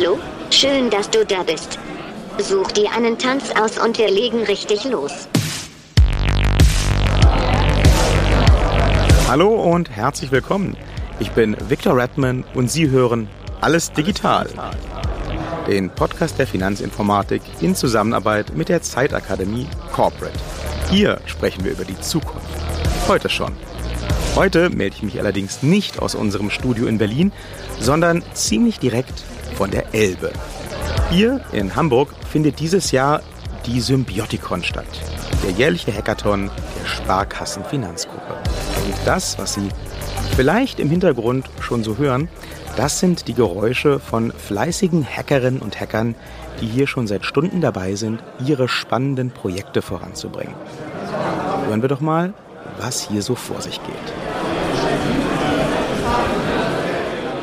Hallo, schön, dass du da bist. Such dir einen Tanz aus und wir legen richtig los. Hallo und herzlich willkommen. Ich bin Victor Redman und Sie hören Alles Digital. Den Podcast der Finanzinformatik in Zusammenarbeit mit der Zeitakademie Corporate. Hier sprechen wir über die Zukunft. Heute schon. Heute melde ich mich allerdings nicht aus unserem Studio in Berlin, sondern ziemlich direkt von der Elbe. Hier in Hamburg findet dieses Jahr die Symbiotikon statt, der jährliche Hackathon der Sparkassen Finanzgruppe. Und das, was Sie vielleicht im Hintergrund schon so hören, das sind die Geräusche von fleißigen Hackerinnen und Hackern, die hier schon seit Stunden dabei sind, ihre spannenden Projekte voranzubringen. Hören wir doch mal, was hier so vor sich geht.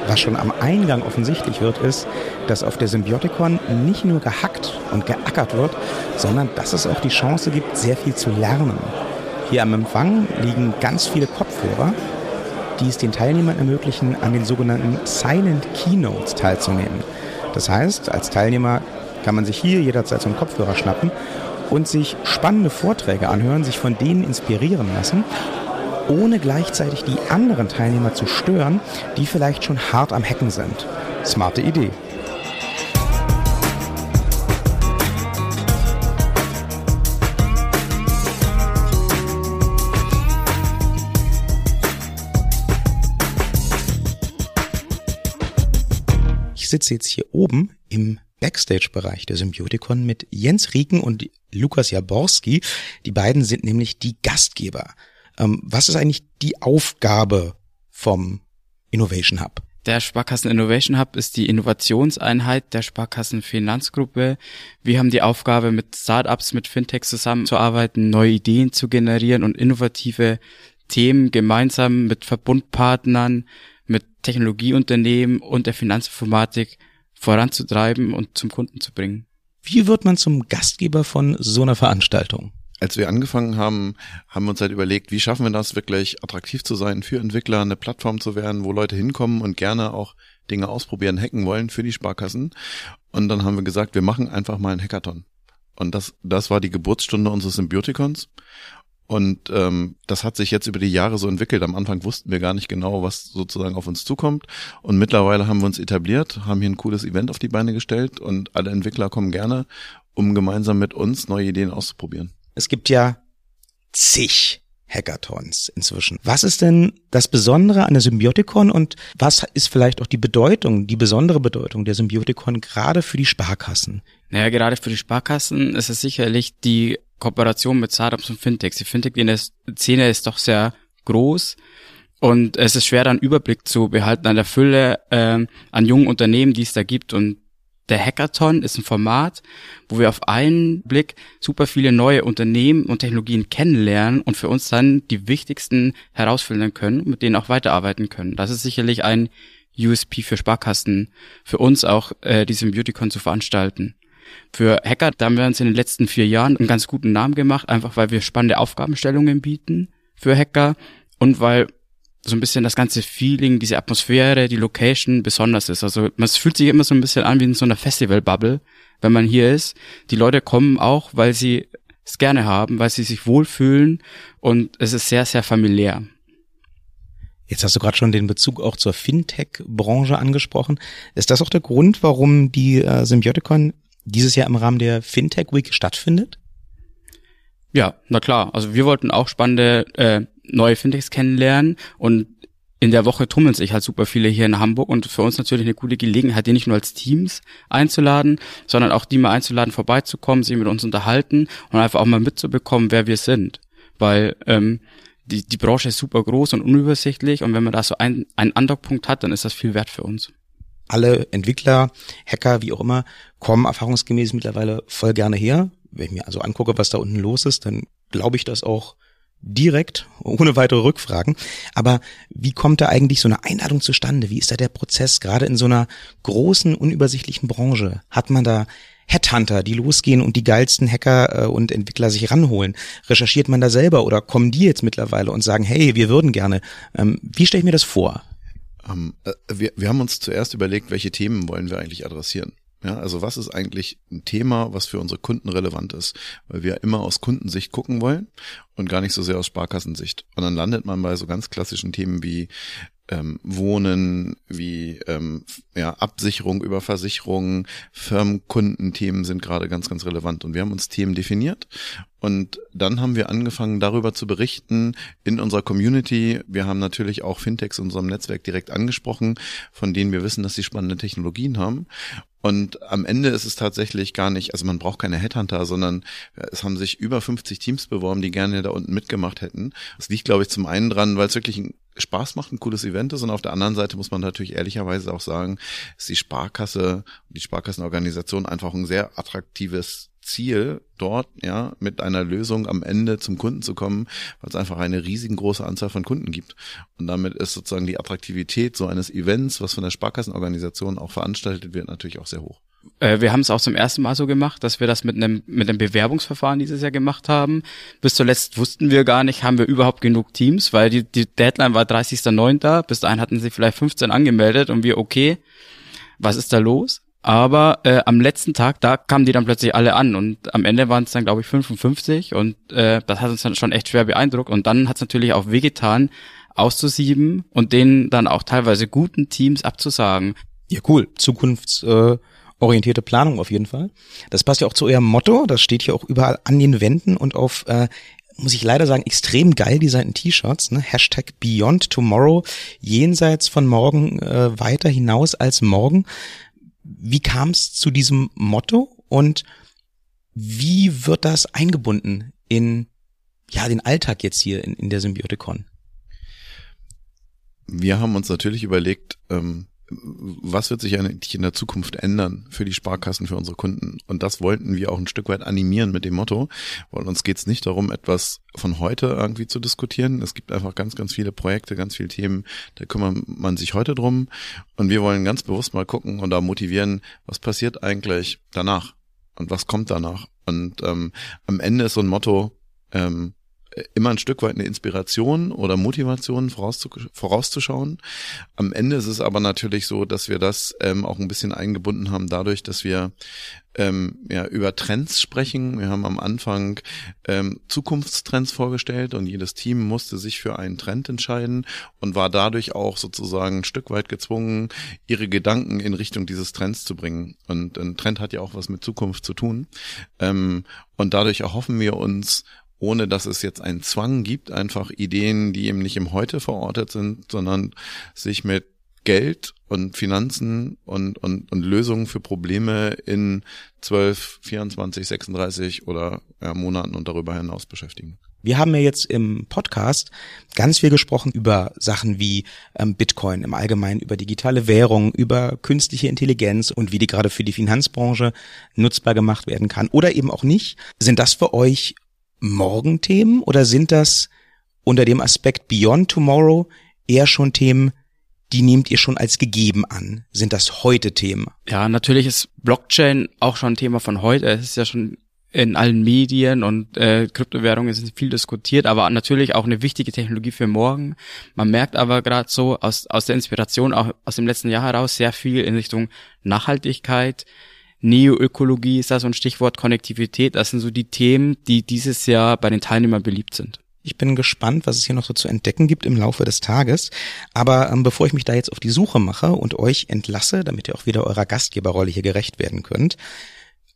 Was schon am Eingang offensichtlich wird, ist, dass auf der Symbiotikon nicht nur gehackt und geackert wird, sondern dass es auch die Chance gibt, sehr viel zu lernen. Hier am Empfang liegen ganz viele Kopfhörer, die es den Teilnehmern ermöglichen, an den sogenannten Silent Keynotes teilzunehmen. Das heißt, als Teilnehmer kann man sich hier jederzeit so einen Kopfhörer schnappen und sich spannende Vorträge anhören, sich von denen inspirieren lassen ohne gleichzeitig die anderen Teilnehmer zu stören, die vielleicht schon hart am Hacken sind. Smarte Idee. Ich sitze jetzt hier oben im Backstage-Bereich der Symbiotikon mit Jens Rieken und Lukas Jaborski. Die beiden sind nämlich die Gastgeber. Ähm, was ist eigentlich die Aufgabe vom Innovation Hub? Der Sparkassen Innovation Hub ist die Innovationseinheit der Sparkassen Finanzgruppe. Wir haben die Aufgabe, mit Startups, mit Fintechs zusammenzuarbeiten, neue Ideen zu generieren und innovative Themen gemeinsam mit Verbundpartnern, Technologieunternehmen und der Finanzinformatik voranzutreiben und zum Kunden zu bringen. Wie wird man zum Gastgeber von so einer Veranstaltung? als wir angefangen haben, haben wir uns halt überlegt, wie schaffen wir das wirklich attraktiv zu sein für Entwickler, eine Plattform zu werden, wo Leute hinkommen und gerne auch Dinge ausprobieren, hacken wollen für die Sparkassen. Und dann haben wir gesagt, wir machen einfach mal einen Hackathon. Und das, das war die Geburtsstunde unseres Symbiotikons. Und ähm, das hat sich jetzt über die Jahre so entwickelt. Am Anfang wussten wir gar nicht genau, was sozusagen auf uns zukommt. Und mittlerweile haben wir uns etabliert, haben hier ein cooles Event auf die Beine gestellt und alle Entwickler kommen gerne, um gemeinsam mit uns neue Ideen auszuprobieren. Es gibt ja zig Hackathons inzwischen. Was ist denn das Besondere an der Symbiotikon und was ist vielleicht auch die Bedeutung, die besondere Bedeutung der Symbiotikon gerade für die Sparkassen? Naja, gerade für die Sparkassen ist es sicherlich die Kooperation mit Startups und Fintechs. Die Fintech-Szene ist doch sehr groß und es ist schwer, dann Überblick zu behalten an der Fülle äh, an jungen Unternehmen, die es da gibt und der Hackathon ist ein Format, wo wir auf einen Blick super viele neue Unternehmen und Technologien kennenlernen und für uns dann die wichtigsten herausfiltern können mit denen auch weiterarbeiten können. Das ist sicherlich ein USP für Sparkassen, für uns auch äh, diesen Beautycon zu veranstalten. Für Hacker, da haben wir uns in den letzten vier Jahren einen ganz guten Namen gemacht, einfach weil wir spannende Aufgabenstellungen bieten für Hacker und weil so ein bisschen das ganze Feeling, diese Atmosphäre, die Location besonders ist. Also man fühlt sich immer so ein bisschen an wie in so einer Festival-Bubble, wenn man hier ist. Die Leute kommen auch, weil sie es gerne haben, weil sie sich wohlfühlen und es ist sehr, sehr familiär. Jetzt hast du gerade schon den Bezug auch zur Fintech-Branche angesprochen. Ist das auch der Grund, warum die äh, Symbioticon dieses Jahr im Rahmen der Fintech Week stattfindet? Ja, na klar. Also wir wollten auch spannende äh, neue Fintechs kennenlernen und in der Woche tummeln sich halt super viele hier in Hamburg und für uns natürlich eine gute Gelegenheit, die nicht nur als Teams einzuladen, sondern auch die mal einzuladen, vorbeizukommen, sich mit uns unterhalten und einfach auch mal mitzubekommen, wer wir sind. Weil ähm, die, die Branche ist super groß und unübersichtlich und wenn man da so einen, einen Andockpunkt hat, dann ist das viel wert für uns. Alle Entwickler, Hacker, wie auch immer, kommen erfahrungsgemäß mittlerweile voll gerne her. Wenn ich mir also angucke, was da unten los ist, dann glaube ich das auch direkt, ohne weitere Rückfragen. Aber wie kommt da eigentlich so eine Einladung zustande? Wie ist da der Prozess, gerade in so einer großen, unübersichtlichen Branche? Hat man da Headhunter, die losgehen und die geilsten Hacker äh, und Entwickler sich ranholen? Recherchiert man da selber oder kommen die jetzt mittlerweile und sagen, hey, wir würden gerne? Ähm, wie stelle ich mir das vor? Ähm, äh, wir, wir haben uns zuerst überlegt, welche Themen wollen wir eigentlich adressieren. Ja, also was ist eigentlich ein Thema, was für unsere Kunden relevant ist? Weil wir immer aus Kundensicht gucken wollen und gar nicht so sehr aus Sparkassensicht. Und dann landet man bei so ganz klassischen Themen wie ähm, Wohnen, wie ähm, ja, Absicherung über Versicherungen, Firmenkundenthemen sind gerade ganz, ganz relevant. Und wir haben uns Themen definiert und dann haben wir angefangen, darüber zu berichten in unserer Community. Wir haben natürlich auch Fintechs in unserem Netzwerk direkt angesprochen, von denen wir wissen, dass sie spannende Technologien haben. Und am Ende ist es tatsächlich gar nicht, also man braucht keine Headhunter, sondern es haben sich über 50 Teams beworben, die gerne da unten mitgemacht hätten. Das liegt, glaube ich, zum einen dran, weil es wirklich ein Spaß macht, ein cooles Event ist. Und auf der anderen Seite muss man natürlich ehrlicherweise auch sagen, ist die Sparkasse, die Sparkassenorganisation einfach ein sehr attraktives Ziel, dort ja mit einer Lösung am Ende zum Kunden zu kommen, weil es einfach eine riesengroße Anzahl von Kunden gibt. Und damit ist sozusagen die Attraktivität so eines Events, was von der Sparkassenorganisation auch veranstaltet wird, natürlich auch sehr hoch. Äh, wir haben es auch zum ersten Mal so gemacht, dass wir das mit einem mit einem Bewerbungsverfahren dieses Jahr gemacht haben. Bis zuletzt wussten wir gar nicht, haben wir überhaupt genug Teams, weil die, die Deadline war 30.09. Bis dahin hatten sie vielleicht 15 angemeldet und wir, okay, was ist da los? Aber äh, am letzten Tag, da kamen die dann plötzlich alle an und am Ende waren es dann, glaube ich, 55 und äh, das hat uns dann schon echt schwer beeindruckt. Und dann hat es natürlich auch wehgetan, auszusieben und denen dann auch teilweise guten Teams abzusagen. Ja, cool. Zukunftsorientierte Planung auf jeden Fall. Das passt ja auch zu eurem Motto. Das steht hier auch überall an den Wänden und auf äh, muss ich leider sagen, extrem geil designten T-Shirts, ne? Hashtag Beyond Tomorrow, jenseits von morgen äh, weiter hinaus als morgen. Wie kam es zu diesem Motto und wie wird das eingebunden in ja den Alltag jetzt hier in, in der Symbioticon? Wir haben uns natürlich überlegt, ähm, was wird sich eigentlich in der Zukunft ändern für die Sparkassen, für unsere Kunden? Und das wollten wir auch ein Stück weit animieren mit dem Motto, weil uns geht es nicht darum, etwas von heute irgendwie zu diskutieren. Es gibt einfach ganz, ganz viele Projekte, ganz viele Themen, da kümmert man sich heute drum. Und wir wollen ganz bewusst mal gucken und da motivieren, was passiert eigentlich danach und was kommt danach. Und ähm, am Ende ist so ein Motto, ähm, immer ein Stück weit eine Inspiration oder Motivation vorauszuschauen. Am Ende ist es aber natürlich so, dass wir das ähm, auch ein bisschen eingebunden haben dadurch, dass wir ähm, ja, über Trends sprechen. Wir haben am Anfang ähm, Zukunftstrends vorgestellt und jedes Team musste sich für einen Trend entscheiden und war dadurch auch sozusagen ein Stück weit gezwungen, ihre Gedanken in Richtung dieses Trends zu bringen. Und ein Trend hat ja auch was mit Zukunft zu tun. Ähm, und dadurch erhoffen wir uns ohne dass es jetzt einen Zwang gibt, einfach Ideen, die eben nicht im Heute verortet sind, sondern sich mit Geld und Finanzen und, und, und Lösungen für Probleme in 12, 24, 36 oder ja, Monaten und darüber hinaus beschäftigen. Wir haben ja jetzt im Podcast ganz viel gesprochen über Sachen wie ähm, Bitcoin im Allgemeinen, über digitale Währung, über künstliche Intelligenz und wie die gerade für die Finanzbranche nutzbar gemacht werden kann oder eben auch nicht. Sind das für euch Morgenthemen oder sind das unter dem Aspekt Beyond Tomorrow eher schon Themen, die nehmt ihr schon als gegeben an? Sind das heute Themen? Ja, natürlich ist Blockchain auch schon ein Thema von heute. Es ist ja schon in allen Medien und äh, Kryptowährungen sind viel diskutiert, aber natürlich auch eine wichtige Technologie für morgen. Man merkt aber gerade so aus, aus der Inspiration auch aus dem letzten Jahr heraus sehr viel in Richtung Nachhaltigkeit, Neoökologie ist da so ein Stichwort, Konnektivität, das sind so die Themen, die dieses Jahr bei den Teilnehmern beliebt sind. Ich bin gespannt, was es hier noch so zu entdecken gibt im Laufe des Tages. Aber ähm, bevor ich mich da jetzt auf die Suche mache und euch entlasse, damit ihr auch wieder eurer Gastgeberrolle hier gerecht werden könnt,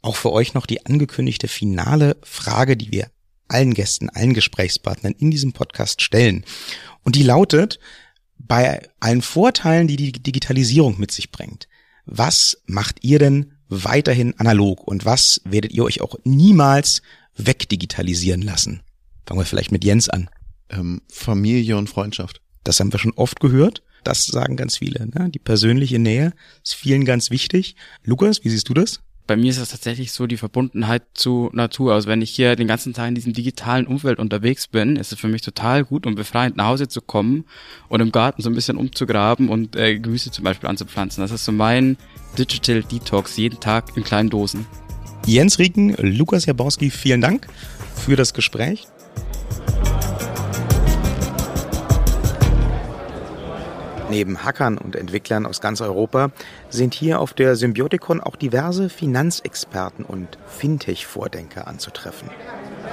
auch für euch noch die angekündigte finale Frage, die wir allen Gästen, allen Gesprächspartnern in diesem Podcast stellen. Und die lautet, bei allen Vorteilen, die die Digitalisierung mit sich bringt, was macht ihr denn weiterhin analog und was werdet ihr euch auch niemals wegdigitalisieren lassen? Fangen wir vielleicht mit Jens an. Ähm, Familie und Freundschaft. Das haben wir schon oft gehört. Das sagen ganz viele. Ne? Die persönliche Nähe ist vielen ganz wichtig. Lukas, wie siehst du das? Bei mir ist das tatsächlich so die Verbundenheit zu Natur. Also wenn ich hier den ganzen Tag in diesem digitalen Umfeld unterwegs bin, ist es für mich total gut und befreiend nach Hause zu kommen und im Garten so ein bisschen umzugraben und äh, Gemüse zum Beispiel anzupflanzen. Das ist so mein Digital Detox jeden Tag in kleinen Dosen. Jens Rieken, Lukas Jabowski, vielen Dank für das Gespräch. Neben Hackern und Entwicklern aus ganz Europa sind hier auf der Symbiotikon auch diverse Finanzexperten und Fintech-Vordenker anzutreffen.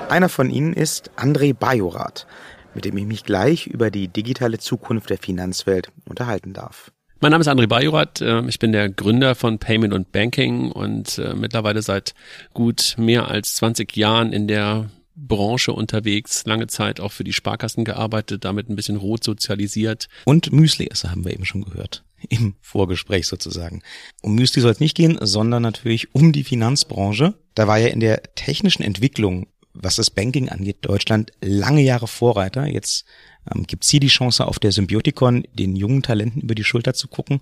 Einer von ihnen ist André Bajorath, mit dem ich mich gleich über die digitale Zukunft der Finanzwelt unterhalten darf. Mein Name ist André Bajorath. Äh, ich bin der Gründer von Payment und Banking und äh, mittlerweile seit gut mehr als 20 Jahren in der Branche unterwegs, lange Zeit auch für die Sparkassen gearbeitet, damit ein bisschen rot sozialisiert. Und Müsli-Esser haben wir eben schon gehört. Im Vorgespräch sozusagen. Um Müsli soll es nicht gehen, sondern natürlich um die Finanzbranche. Da war ja in der technischen Entwicklung, was das Banking angeht, Deutschland lange Jahre Vorreiter. Jetzt ähm, gibt hier die Chance, auf der Symbiotikon den jungen Talenten über die Schulter zu gucken.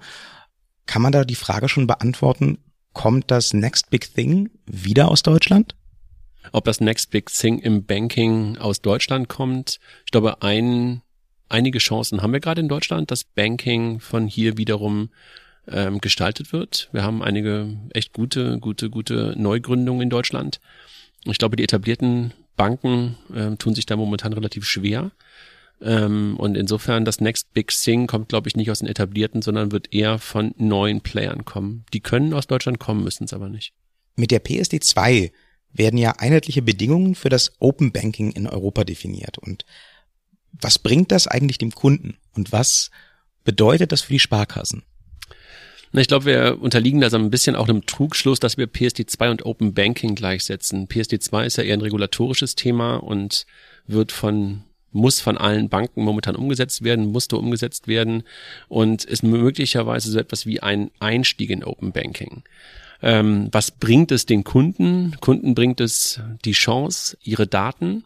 Kann man da die Frage schon beantworten, kommt das Next Big Thing wieder aus Deutschland? Ob das Next Big Thing im Banking aus Deutschland kommt. Ich glaube, ein, einige Chancen haben wir gerade in Deutschland, dass Banking von hier wiederum ähm, gestaltet wird. Wir haben einige echt gute, gute, gute Neugründungen in Deutschland. Ich glaube, die etablierten Banken ähm, tun sich da momentan relativ schwer. Ähm, und insofern das Next Big Thing kommt, glaube ich, nicht aus den etablierten, sondern wird eher von neuen Playern kommen. Die können aus Deutschland kommen, müssen es aber nicht. Mit der PSD 2 werden ja einheitliche Bedingungen für das Open Banking in Europa definiert. Und was bringt das eigentlich dem Kunden? Und was bedeutet das für die Sparkassen? Ich glaube, wir unterliegen da so ein bisschen auch einem Trugschluss, dass wir PSD2 und Open Banking gleichsetzen. PSD2 ist ja eher ein regulatorisches Thema und wird von muss von allen Banken momentan umgesetzt werden, musste umgesetzt werden und ist möglicherweise so etwas wie ein Einstieg in Open Banking. Ähm, was bringt es den Kunden? Kunden bringt es die Chance, ihre Daten,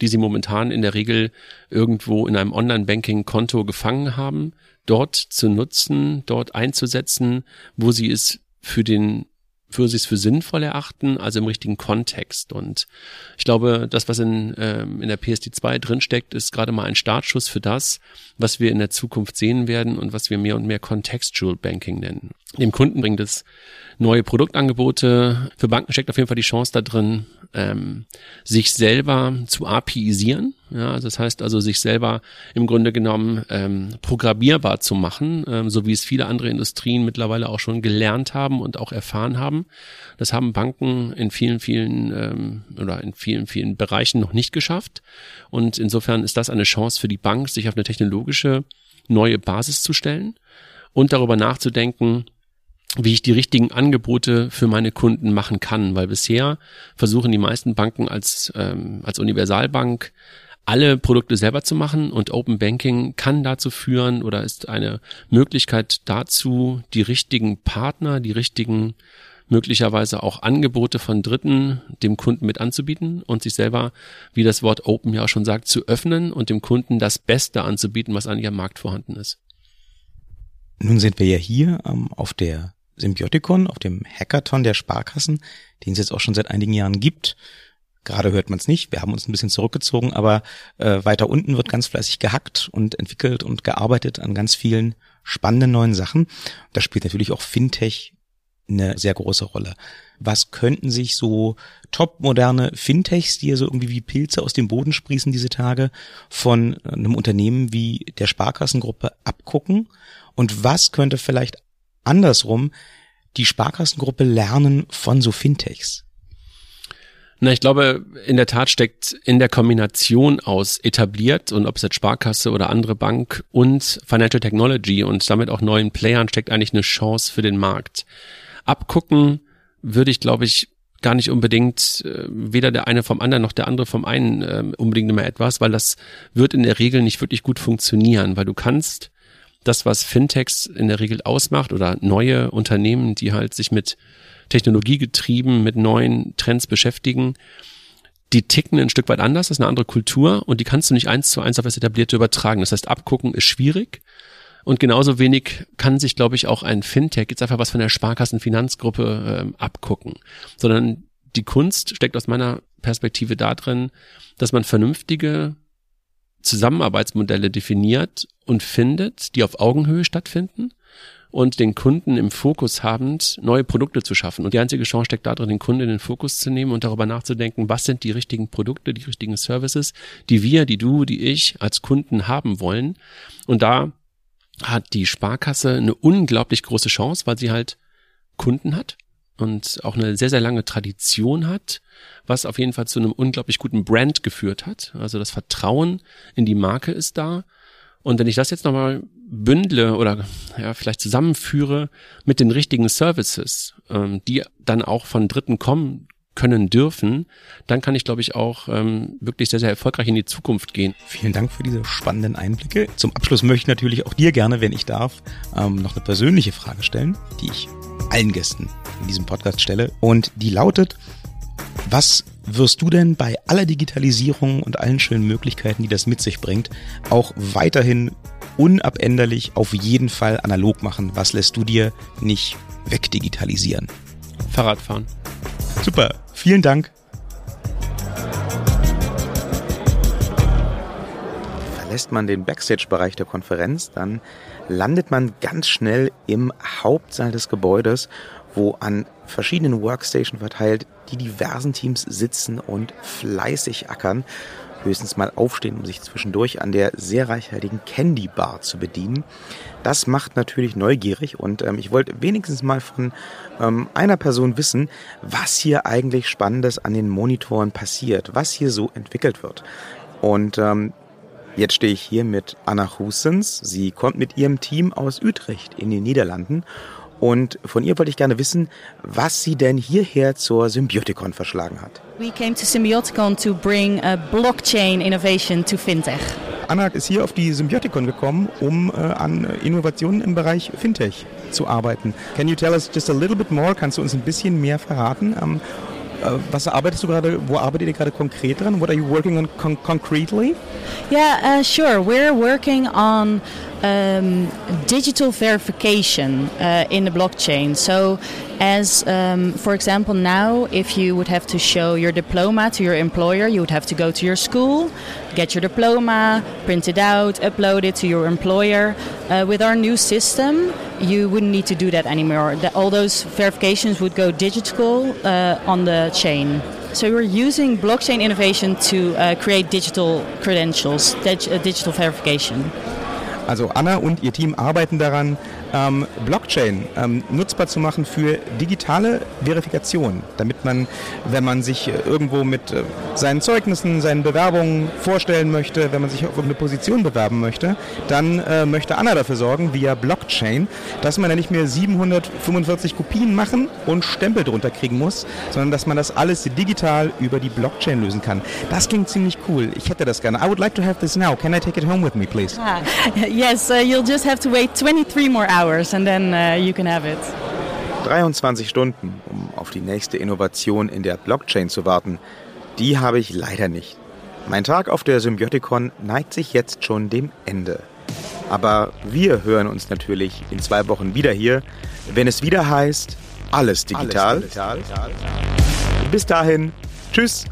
die sie momentan in der Regel irgendwo in einem Online-Banking-Konto gefangen haben, dort zu nutzen, dort einzusetzen, wo sie es für den für es für sinnvoll erachten, also im richtigen Kontext. Und ich glaube, das, was in, ähm, in der PSD2 drinsteckt, ist gerade mal ein Startschuss für das, was wir in der Zukunft sehen werden und was wir mehr und mehr Contextual Banking nennen. Dem Kunden bringt es neue Produktangebote. Für Banken steckt auf jeden Fall die Chance da drin, ähm, sich selber zu APIisieren. Ja, das heißt also, sich selber im Grunde genommen ähm, programmierbar zu machen, ähm, so wie es viele andere Industrien mittlerweile auch schon gelernt haben und auch erfahren haben. Das haben Banken in vielen, vielen ähm, oder in vielen, vielen Bereichen noch nicht geschafft. Und insofern ist das eine Chance für die Bank, sich auf eine technologische neue Basis zu stellen und darüber nachzudenken, wie ich die richtigen Angebote für meine Kunden machen kann, weil bisher versuchen die meisten Banken als, ähm, als Universalbank alle Produkte selber zu machen und Open Banking kann dazu führen oder ist eine Möglichkeit dazu, die richtigen Partner, die richtigen möglicherweise auch Angebote von Dritten dem Kunden mit anzubieten und sich selber, wie das Wort Open ja auch schon sagt, zu öffnen und dem Kunden das Beste anzubieten, was an ihrem Markt vorhanden ist. Nun sind wir ja hier ähm, auf der Symbiotikon, auf dem Hackathon der Sparkassen, den es jetzt auch schon seit einigen Jahren gibt. Gerade hört man es nicht, wir haben uns ein bisschen zurückgezogen, aber äh, weiter unten wird ganz fleißig gehackt und entwickelt und gearbeitet an ganz vielen spannenden neuen Sachen. Da spielt natürlich auch Fintech eine sehr große Rolle. Was könnten sich so topmoderne Fintechs, die ja so irgendwie wie Pilze aus dem Boden sprießen diese Tage, von einem Unternehmen wie der Sparkassengruppe abgucken? Und was könnte vielleicht andersrum die Sparkassengruppe lernen von so Fintechs? Na, ich glaube, in der Tat steckt in der Kombination aus etabliert und ob es jetzt Sparkasse oder andere Bank und Financial Technology und damit auch neuen Playern steckt eigentlich eine Chance für den Markt. Abgucken würde ich, glaube ich, gar nicht unbedingt äh, weder der eine vom anderen noch der andere vom einen äh, unbedingt immer etwas, weil das wird in der Regel nicht wirklich gut funktionieren, weil du kannst das, was Fintechs in der Regel ausmacht oder neue Unternehmen, die halt sich mit Technologie getrieben, mit neuen Trends beschäftigen, die ticken ein Stück weit anders, das ist eine andere Kultur und die kannst du nicht eins zu eins auf das Etablierte übertragen. Das heißt, abgucken ist schwierig. Und genauso wenig kann sich, glaube ich, auch ein Fintech jetzt einfach was von der Sparkassenfinanzgruppe ähm, abgucken, sondern die Kunst steckt aus meiner Perspektive darin, dass man vernünftige Zusammenarbeitsmodelle definiert und findet, die auf Augenhöhe stattfinden und den Kunden im Fokus habend neue Produkte zu schaffen. Und die einzige Chance steckt darin, den Kunden in den Fokus zu nehmen und darüber nachzudenken, was sind die richtigen Produkte, die richtigen Services, die wir, die du, die ich als Kunden haben wollen. Und da hat die Sparkasse eine unglaublich große Chance, weil sie halt Kunden hat und auch eine sehr, sehr lange Tradition hat, was auf jeden Fall zu einem unglaublich guten Brand geführt hat. Also das Vertrauen in die Marke ist da. Und wenn ich das jetzt nochmal bündle oder ja, vielleicht zusammenführe mit den richtigen Services, ähm, die dann auch von Dritten kommen können dürfen, dann kann ich, glaube ich, auch ähm, wirklich sehr, sehr erfolgreich in die Zukunft gehen. Vielen Dank für diese spannenden Einblicke. Zum Abschluss möchte ich natürlich auch dir gerne, wenn ich darf, ähm, noch eine persönliche Frage stellen, die ich allen Gästen in diesem Podcast stelle. Und die lautet, was wirst du denn bei aller Digitalisierung und allen schönen Möglichkeiten, die das mit sich bringt, auch weiterhin unabänderlich auf jeden Fall analog machen? Was lässt du dir nicht wegdigitalisieren? Fahrradfahren. Super, vielen Dank. Verlässt man den Backstage-Bereich der Konferenz, dann landet man ganz schnell im Hauptsaal des Gebäudes, wo an verschiedenen Workstations verteilt die diversen Teams sitzen und fleißig ackern höchstens mal aufstehen, um sich zwischendurch an der sehr reichhaltigen Candy Bar zu bedienen. Das macht natürlich neugierig und ähm, ich wollte wenigstens mal von ähm, einer Person wissen, was hier eigentlich Spannendes an den Monitoren passiert, was hier so entwickelt wird. Und ähm, Jetzt stehe ich hier mit Anna Husens. Sie kommt mit ihrem Team aus Utrecht in den Niederlanden und von ihr wollte ich gerne wissen, was sie denn hierher zur Symbioticon verschlagen hat. We came to Symbioticon to bring a blockchain innovation to fintech. Anna ist hier auf die Symbioticon gekommen, um äh, an Innovationen im Bereich Fintech zu arbeiten. Can you tell us just a little bit more? Kannst du uns ein bisschen mehr verraten? Ähm, äh, was arbeitest du gerade, wo arbeitet ihr gerade konkret dran? What are you working on con concretely? Yeah, uh, sure. We're working on um, digital verification uh, in the blockchain. So, as um, for example, now if you would have to show your diploma to your employer, you would have to go to your school, get your diploma, print it out, upload it to your employer. Uh, with our new system, you wouldn't need to do that anymore. All those verifications would go digital uh, on the chain. So we're using blockchain innovation to uh, create digital credentials, uh, digital verification. Also Anna und ihr Team arbeiten daran, ähm, Blockchain ähm, nutzbar zu machen für digitale Verifikation, damit man, wenn man sich äh, irgendwo mit äh, seinen Zeugnissen, seinen Bewerbungen vorstellen möchte, wenn man sich auf irgendeine Position bewerben möchte, dann äh, möchte Anna dafür sorgen, via Blockchain, dass man ja nicht mehr 745 Kopien machen und Stempel drunter kriegen muss, sondern dass man das alles digital über die Blockchain lösen kann. Das klingt ziemlich cool. Ich hätte das gerne. I would like to have this now. Can I take it home with me, please? Ah, yes, uh, you'll just have to wait 23 more hours hours and then uh, you can have it. 23 Stunden, um auf die nächste Innovation in der Blockchain zu warten, die habe ich leider nicht. Mein Tag auf der Symbioticon neigt sich jetzt schon dem Ende. Aber wir hören uns natürlich in zwei Wochen wieder hier, wenn es wieder heißt, alles digital. Alles digital. Bis dahin, tschüss.